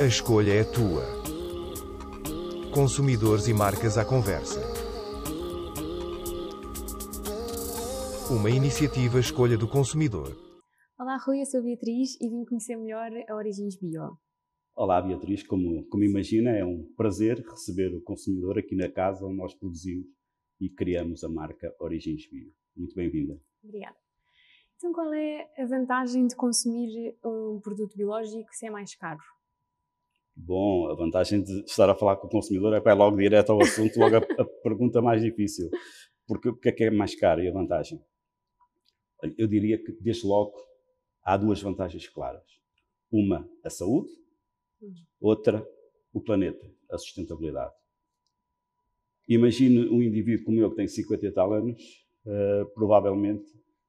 A escolha é tua. Consumidores e marcas à conversa. Uma iniciativa Escolha do Consumidor. Olá, Rui, eu sou a Beatriz e vim conhecer melhor a Origens Bio. Olá, Beatriz. Como, como imagina, é um prazer receber o consumidor aqui na casa onde nós produzimos e criamos a marca Origens Bio. Muito bem-vinda. Obrigada. Então, qual é a vantagem de consumir um produto biológico se é mais caro? Bom, a vantagem de estar a falar com o consumidor é para ir logo direto ao assunto, logo a, a pergunta mais difícil. Porque o que é que é mais caro e a vantagem? Eu diria que, desde logo, há duas vantagens claras. Uma, a saúde, outra, o planeta, a sustentabilidade. Imagine um indivíduo como eu, que tem 50 e tal anos, uh, provavelmente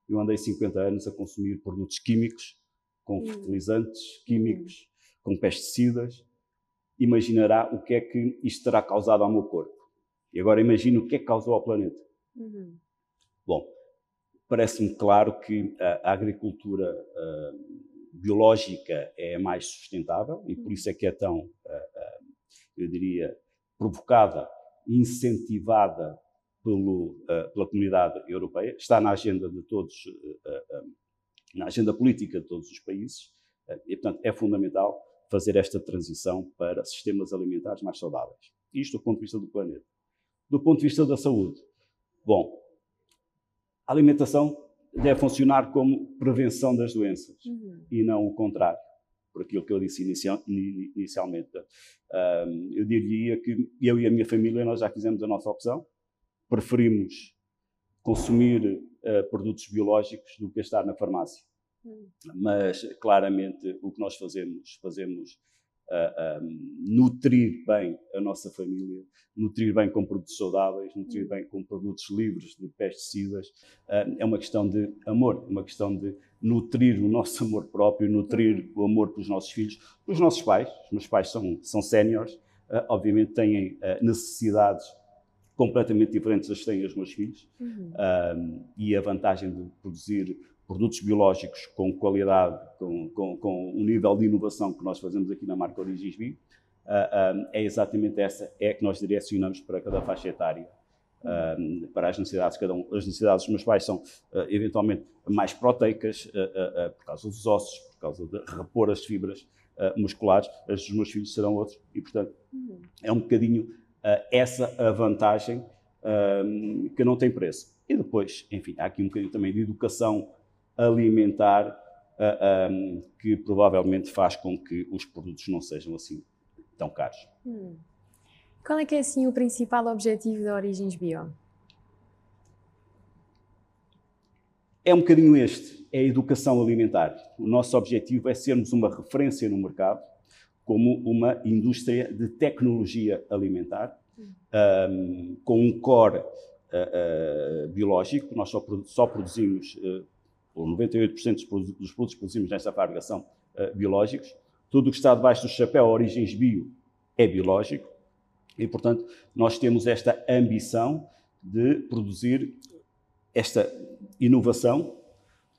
eu andei 50 anos a consumir produtos químicos, com fertilizantes químicos, com pesticidas. Imaginará o que é que isto terá causado ao meu corpo. E agora imagine o que é que causou ao planeta. Uhum. Bom, parece-me claro que a, agricultura uh, biológica é mais sustentável e por isso é que é tão, uh, uh, eu diria, provocada, incentivada pelo, pela comunidade europeia, está na agenda de todos, na agenda política de todos os países e, portanto, é fundamental fazer esta transição para sistemas alimentares mais saudáveis. Isto do ponto de vista do planeta. Do ponto de vista da saúde, Bom, a alimentação deve funcionar como prevenção das doenças uhum. e não o contrário, por aquilo que eu disse inicial, inicialmente. Um, eu diria que eu e a minha família nós já fizemos a nossa opção, preferimos consumir uh, produtos biológicos do que estar na farmácia. Uhum. Mas claramente o que nós fazemos, fazemos uh, nutrir bem a nossa família, nutrir bem com produtos saudáveis, nutrir bem com produtos livres de pesticidas. Uh, é uma questão de amor, uma questão de nutrir o nosso amor próprio, nutrir o amor pelos nossos filhos, pelos nossos pais. Os meus pais são, são séniores, uh, obviamente têm necessidades completamente diferentes das que têm os meus filhos. Uhum. e a vantagem de produzir produtos biológicos com qualidade, com, com, com um nível de inovação que nós fazemos aqui na marca Origens Bio, uh, é exatamente essa, é que nós direcionamos para cada faixa etária. Uh, para as necessidades de cada um. As necessidades dos meus pais são, uh, eventualmente, mais proteicas, uh, por causa dos ossos, por causa de repor as fibras musculares. As dos meus filhos serão outros. E, portanto, uhum. é um bocadinho essa a vantagem que não tem preço. E depois, enfim, há aqui um bocadinho também de educação alimentar uh, ah, um, que provavelmente faz com que os produtos não sejam assim tão caros. Hum. Qual é que é assim o principal objetivo da Origens Bio? É um bocadinho este, é a educação alimentar. O nosso objetivo é sermos uma referência no mercado como uma indústria de tecnologia alimentar, um, hum. com um core uh, uh, biológico. Nós só, só produzimos uh, ou 98% dos produtos que produzimos nesta fábrica são uh, biológicos. Tudo o que está debaixo do chapéu Origens Bio é biológico e, portanto, nós temos esta ambição de produzir esta inovação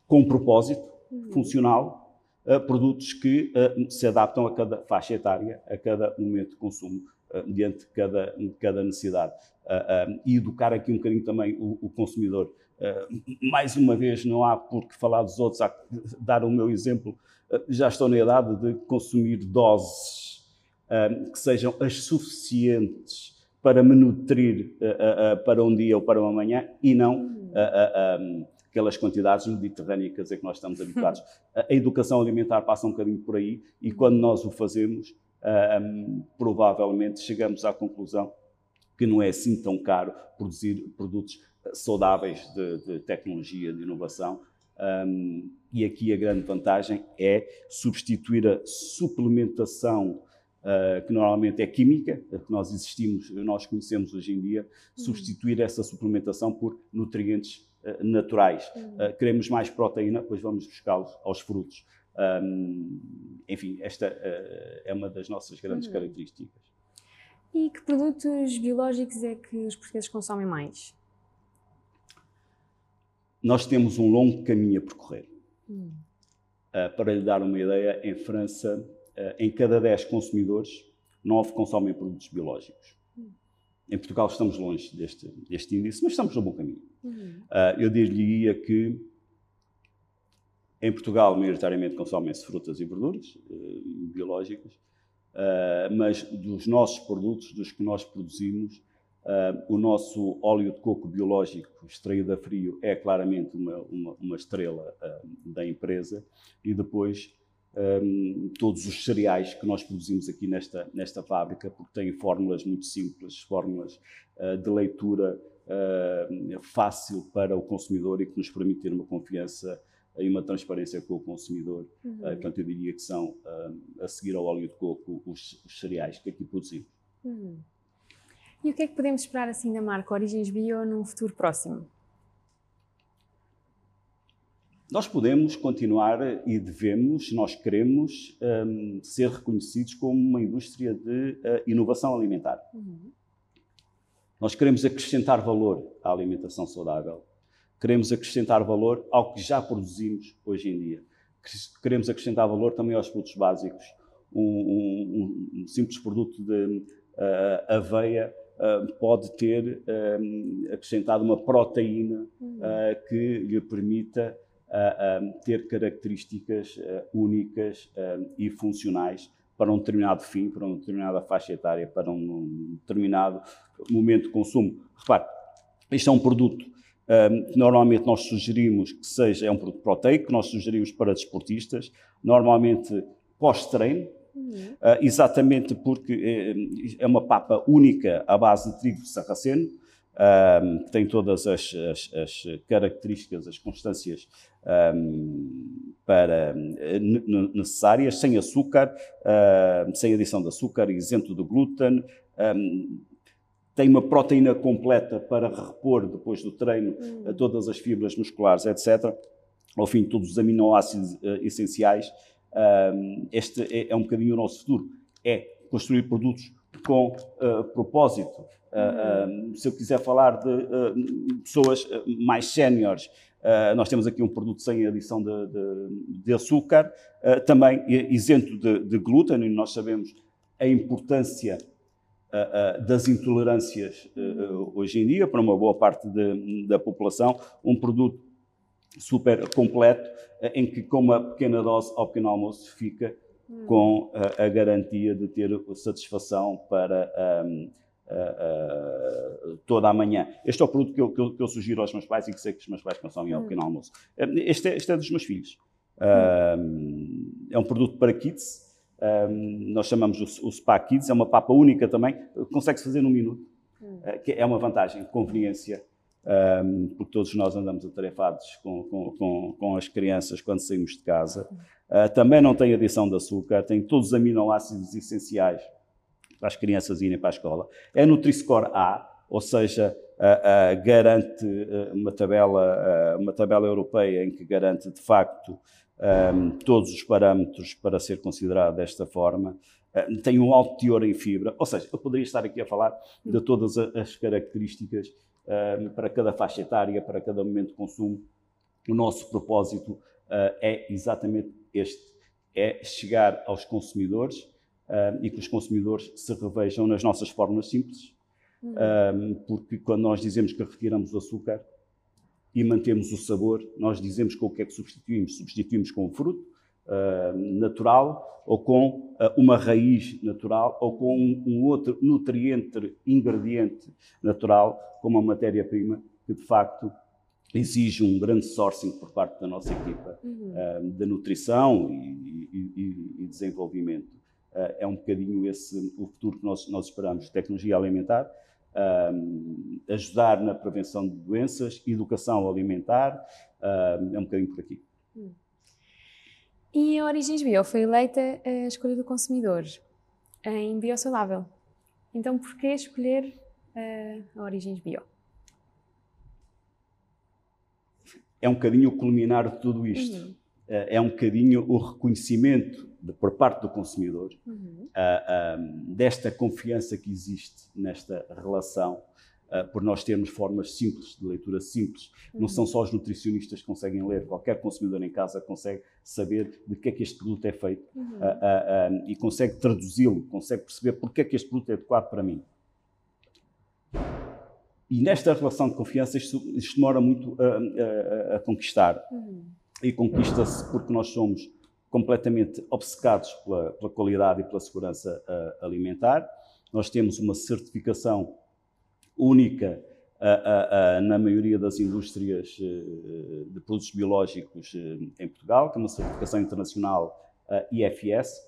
com propósito uhum. funcional, uh, produtos que uh, se adaptam a cada faixa etária, a cada momento de consumo, uh, mediante cada, cada necessidade. e educar aqui um bocadinho também o, o consumidor eh, mais uma vez, não há por que falar dos outros, há que dar o meu exemplo. Uh, já estou na idade de consumir doses uh, que sejam as suficientes para me nutrir para um dia ou para uma manhã e não um, aquelas quantidades mediterrânicas a que nós estamos habituados. a educação alimentar passa um bocadinho por aí e quando nós o fazemos, provavelmente chegamos à conclusão que não é assim tão caro produzir produtos saudáveis de, de tecnologia, de inovação. Um, e aqui a grande vantagem é substituir a suplementação uh, que normalmente é química, que nós existimos, nós conhecemos hoje em dia, uhum. substituir essa suplementação por nutrientes uh, naturais. Uhum. Uh, queremos mais proteína, pois vamos buscá-los aos frutos. Um, enfim, esta é uma das nossas grandes uhum. características. E que produtos biológicos é que os portugueses consomem mais? Nós temos um longo caminho a percorrer. Hum. Uh, para lhe dar uma ideia, em França em cada 10 consumidores, 9 consomem produtos biológicos. Em Portugal estamos longe deste, deste índice, mas estamos no bom caminho. Uhum. Uh, eu diria que em Portugal, maioritariamente, consomem-se frutas e verduras uh, biológicas, uh, mas dos nossos produtos, dos que nós produzimos, o nosso óleo de coco biológico extraído a frio é claramente uma, uma, uma estrela da empresa e depois um, todos os cereais que nós produzimos aqui nesta, nesta fábrica, porque têm fórmulas muito simples, fórmulas uh, de leitura uh, fácil para o consumidor e que nos permite ter uma confiança e uma transparência com o consumidor. Uhum. Uh, portanto, eu diria que são, a seguir ao óleo de coco, os, os cereais que aqui produzimos. Uhum. E o que é que podemos esperar assim da marca Origens Bio num futuro próximo? Nós podemos continuar e devemos, nós queremos um, ser reconhecidos como uma indústria de uh, inovação alimentar. Uhum. Nós queremos acrescentar valor à alimentação saudável. Queremos acrescentar valor ao que já produzimos hoje em dia. Queremos acrescentar valor também aos produtos básicos. Um, um, um simples produto de uh, aveia uh, pode ter hum, acrescentado uma proteína uhum. que lhe permita ter características uh, únicas uh, e funcionais para um determinado fim, para uma determinada faixa etária, para um, determinado momento de consumo. Repare, isto é um produto que normalmente nós sugerimos que seja, é um produto proteico, que nós sugerimos para desportistas, normalmente pós-treino, Uhum. Uh, exatamente porque é, é uma papa única à base de trigo sarraceno, um, tem todas as, as, as, características, as constâncias um, para, necessárias, sem açúcar, sem adição de açúcar, isento de glúten, tem uma proteína completa para repor depois do treino hum. todas as fibras musculares, etc. Ao fim, todos os aminoácidos uh, essenciais. Este é, é um bocadinho o nosso futuro. É construir produtos com uh, propósito. Uh, uh, se eu quiser falar de pessoas mais séniores, nós temos aqui um produto sem adição de, de, de açúcar, também isento de, de, glúten, e nós sabemos a importância das intolerâncias hoje em dia para uma boa parte da população. Um produto super completo, em que com uma pequena dose ao pequeno almoço fica Hum. com a, a, garantia de ter satisfação para um, uh, uh, toda a manhã. Este é o produto que eu, que, eu, que eu, sugiro aos meus pais e que sei que os meus pais consomem ao hum. pequeno almoço. Este é, este é dos meus filhos. Hum. é um produto para kids. Um, nós chamamos o, o Spa Kids, é uma papa única também, consegue-se fazer num minuto, hum. que é uma vantagem, conveniência, um, porque todos nós andamos atarefados com, com, com, com, as crianças quando saímos de casa. Uh, também não tem adição de açúcar, tem todos os aminoácidos essenciais para as crianças irem para a escola. É Nutri-Score A, ou seja, uh, uh, garante uma, tabela, uma tabela europeia em que garante de facto um, todos os parâmetros para ser considerado desta forma. tem um alto teor em fibra, ou seja, eu poderia estar aqui a falar de todas as características para cada faixa etária, para cada momento de consumo. O nosso propósito é exatamente este é chegar aos consumidores e que os consumidores se revejam nas nossas fórmulas simples, uhum. uh, porque quando nós dizemos que retiramos o açúcar e mantemos o sabor, nós dizemos com o que é que substituímos. Substituímos com o fruto natural ou com uma raiz natural ou com um, outro nutriente, ingrediente natural, como a matéria-prima que de facto exige um grande sourcing por parte da nossa equipa uhum. uh, de nutrição e, e, e desenvolvimento. Uh, é um bocadinho esse o futuro que nós, nós esperamos. Tecnologia alimentar, uh, ajudar na prevenção de doenças, educação alimentar, é um bocadinho por aqui. Uhum. E a Origens Bio foi eleita a escolha do consumidor em biosaudável. Então, por que escolher a Origens Bio? é um bocadinho o culminar de tudo isto. Uhum. Eh, é um bocadinho o reconhecimento de, por parte do consumidor uhum. uh, desta confiança que existe nesta relação por nós termos formas simples, de leitura simples. Não são só os nutricionistas que conseguem ler, qualquer consumidor em casa consegue saber de que é que este produto é feito Uhum. e consegue traduzi-lo, consegue perceber porque é que este produto é adequado para mim. E nesta relação de confiança isto, isto demora muito a, a, a conquistar. Uhum. E conquista-se porque nós somos completamente obcecados pela, pela qualidade e pela segurança uh, alimentar. Nós temos uma certificação única na maioria das indústrias de produtos biológicos em Portugal, que é uma certificação internacional IFS,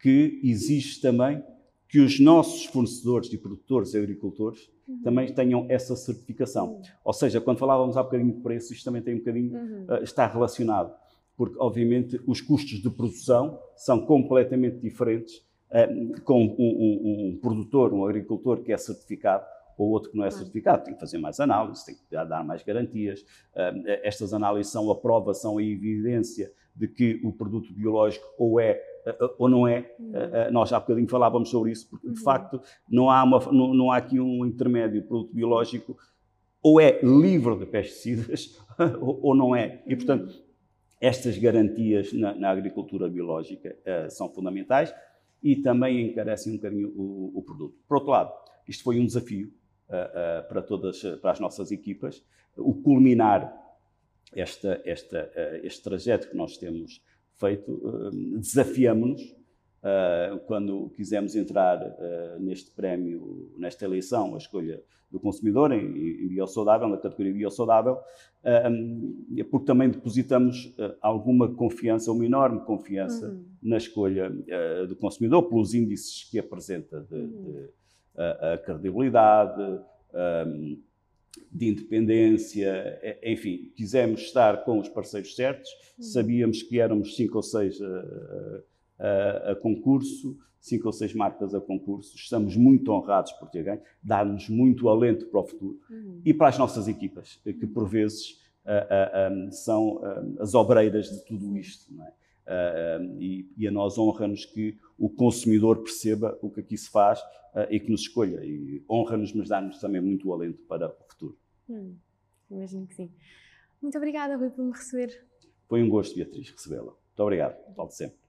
que exige também que os nossos fornecedores e produtores e agricultores uhum. também tenham essa certificação. Uhum. Ou seja, quando falávamos há bocadinho de preço, isto também tem um bocadinho, uhum. uh, está relacionado, porque obviamente os custos de produção são completamente diferentes uh, com um, um, um, produtor, um agricultor que é certificado ou outro que não é certificado. Tem que fazer mais análises, tem que dar mais garantias. Uh, estas análises são a prova, são a evidência de que o produto biológico ou é ou não é. Uhum. Nós há bocadinho falávamos sobre isso, porque de uhum. facto não há, uma, não, não há aqui um intermédio. O produto biológico ou é livre de pesticidas ou, ou não é. E portanto, estas garantias na, na agricultura biológica uh, são fundamentais e também encarecem um bocadinho o, o, produto. Por outro lado, isto foi um desafio para todas para as nossas equipas, o culminar esta, esta, este trajeto que nós temos feito, eh, desafiamos-nos Uh, quando quisemos entrar uh, neste prémio, nesta eleição, a escolha do consumidor em, em biosaudável, na categoria biosaudável, porque também depositamos alguma confiança, uma enorme confiança uhum. na escolha do consumidor, pelos índices que apresenta de, uhum. de a credibilidade, de independência, enfim, quisemos estar com os parceiros certos, uhum. sabíamos que éramos cinco ou seis a, a, a, concurso, cinco ou seis marcas a concurso, estamos muito honrados por ter ganho, dá-nos muito alento para o futuro uhum. e para as nossas equipas, que por vezes são as obreiras de tudo isto, não é? Uh, e, e, a nós honra-nos que o consumidor perceba o que aqui se faz uh, e que nos escolha. E honra-nos, mas dá-nos também muito alento para o futuro. Hum, imagino que sim. Muito obrigada, Rui, por me receber. Foi um gosto, Beatriz, recebê-la. Muito obrigado. Volte sempre.